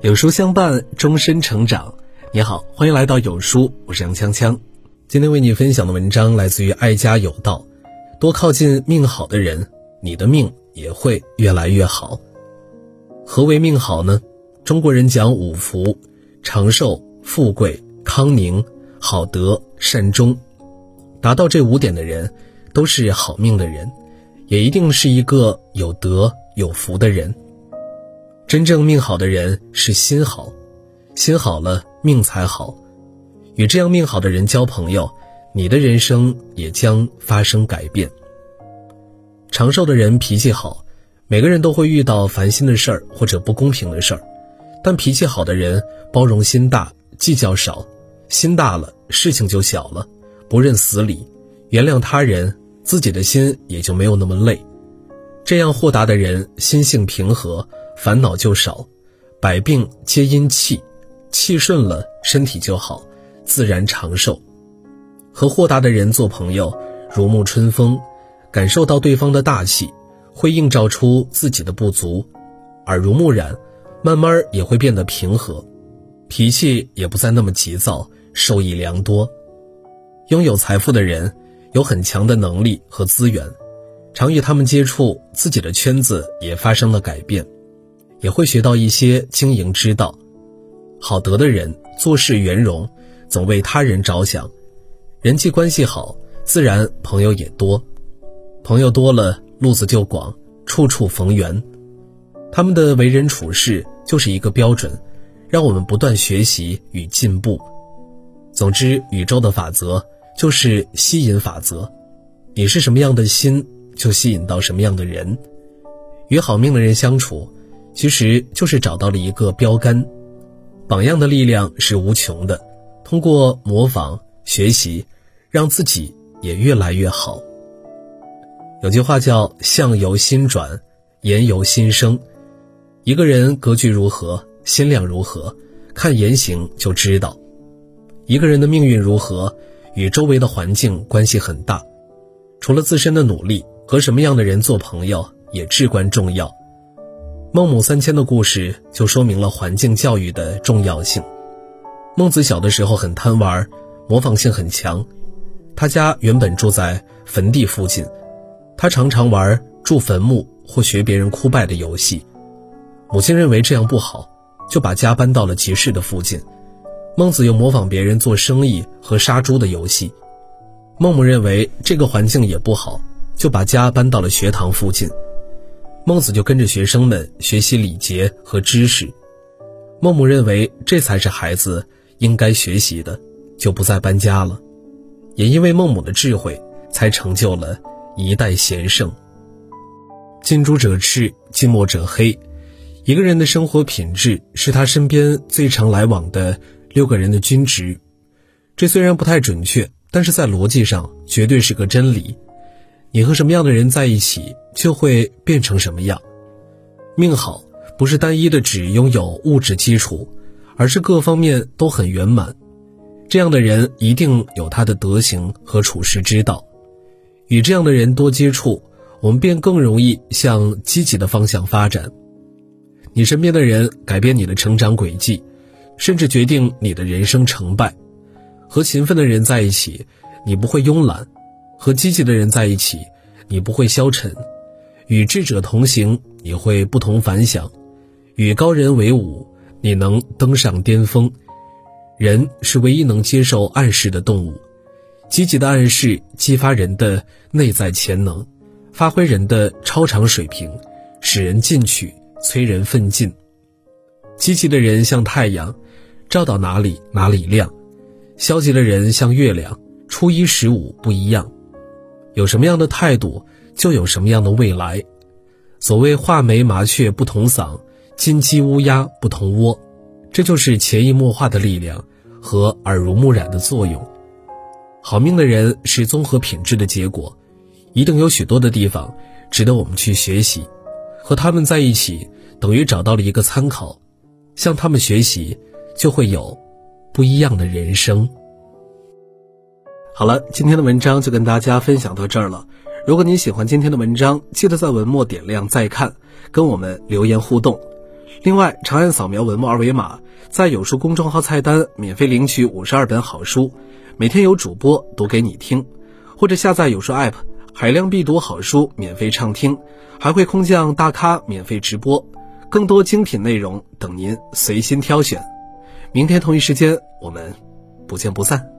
有书相伴，终身成长。你好，欢迎来到有书，我是杨锵锵。今天为你分享的文章来自于爱家有道。多靠近命好的人，你的命也会越来越好。何为命好呢？中国人讲五福：长寿、富贵、康宁、好德、善终。达到这五点的人，都是好命的人，也一定是一个有德有福的人。真正命好的人是心好，心好了命才好。与这样命好的人交朋友，你的人生也将发生改变。长寿的人脾气好，每个人都会遇到烦心的事儿或者不公平的事儿，但脾气好的人包容心大，计较少，心大了事情就小了，不认死理，原谅他人，自己的心也就没有那么累。这样豁达的人，心性平和。烦恼就少，百病皆因气，气顺了，身体就好，自然长寿。和豁达的人做朋友，如沐春风，感受到对方的大气，会映照出自己的不足，耳濡目染，慢慢也会变得平和，脾气也不再那么急躁，受益良多。拥有财富的人，有很强的能力和资源，常与他们接触，自己的圈子也发生了改变。也会学到一些经营之道。好德的人做事圆融，总为他人着想，人际关系好，自然朋友也多。朋友多了，路子就广，处处逢源。他们的为人处事就是一个标准，让我们不断学习与进步。总之，宇宙的法则就是吸引法则，你是什么样的心，就吸引到什么样的人。与好命的人相处。其实就是找到了一个标杆，榜样的力量是无穷的。通过模仿学习，让自己也越来越好。有句话叫“相由心转，言由心生”。一个人格局如何，心量如何，看言行就知道。一个人的命运如何，与周围的环境关系很大。除了自身的努力，和什么样的人做朋友也至关重要。孟母三迁的故事就说明了环境教育的重要性。孟子小的时候很贪玩，模仿性很强。他家原本住在坟地附近，他常常玩住坟墓或学别人哭拜的游戏。母亲认为这样不好，就把家搬到了集市的附近。孟子又模仿别人做生意和杀猪的游戏。孟母认为这个环境也不好，就把家搬到了学堂附近。孟子就跟着学生们学习礼节和知识，孟母认为这才是孩子应该学习的，就不再搬家了。也因为孟母的智慧，才成就了一代贤圣。近朱者赤，近墨者黑。一个人的生活品质是他身边最常来往的六个人的均值。这虽然不太准确，但是在逻辑上绝对是个真理。你和什么样的人在一起，就会变成什么样。命好不是单一的只拥有物质基础，而是各方面都很圆满。这样的人一定有他的德行和处世之道。与这样的人多接触，我们便更容易向积极的方向发展。你身边的人改变你的成长轨迹，甚至决定你的人生成败。和勤奋的人在一起，你不会慵懒。和积极的人在一起，你不会消沉；与智者同行，你会不同凡响；与高人为伍，你能登上巅峰。人是唯一能接受暗示的动物，积极的暗示激发人的内在潜能，发挥人的超常水平，使人进取，催人奋进。积极的人像太阳，照到哪里哪里亮；消极的人像月亮，初一十五不一样。有什么样的态度，就有什么样的未来。所谓画眉麻雀不同嗓，金鸡乌鸦不同窝，这就是潜移默化的力量和耳濡目染的作用。好命的人是综合品质的结果，一定有许多的地方值得我们去学习。和他们在一起，等于找到了一个参考，向他们学习，就会有不一样的人生。好了，今天的文章就跟大家分享到这儿了。如果你喜欢今天的文章，记得在文末点亮再看，跟我们留言互动。另外，长按扫描文末二维码，在有书公众号菜单免费领取五十二本好书，每天有主播读给你听，或者下载有书 App，海量必读好书免费畅听，还会空降大咖免费直播，更多精品内容等您随心挑选。明天同一时间，我们不见不散。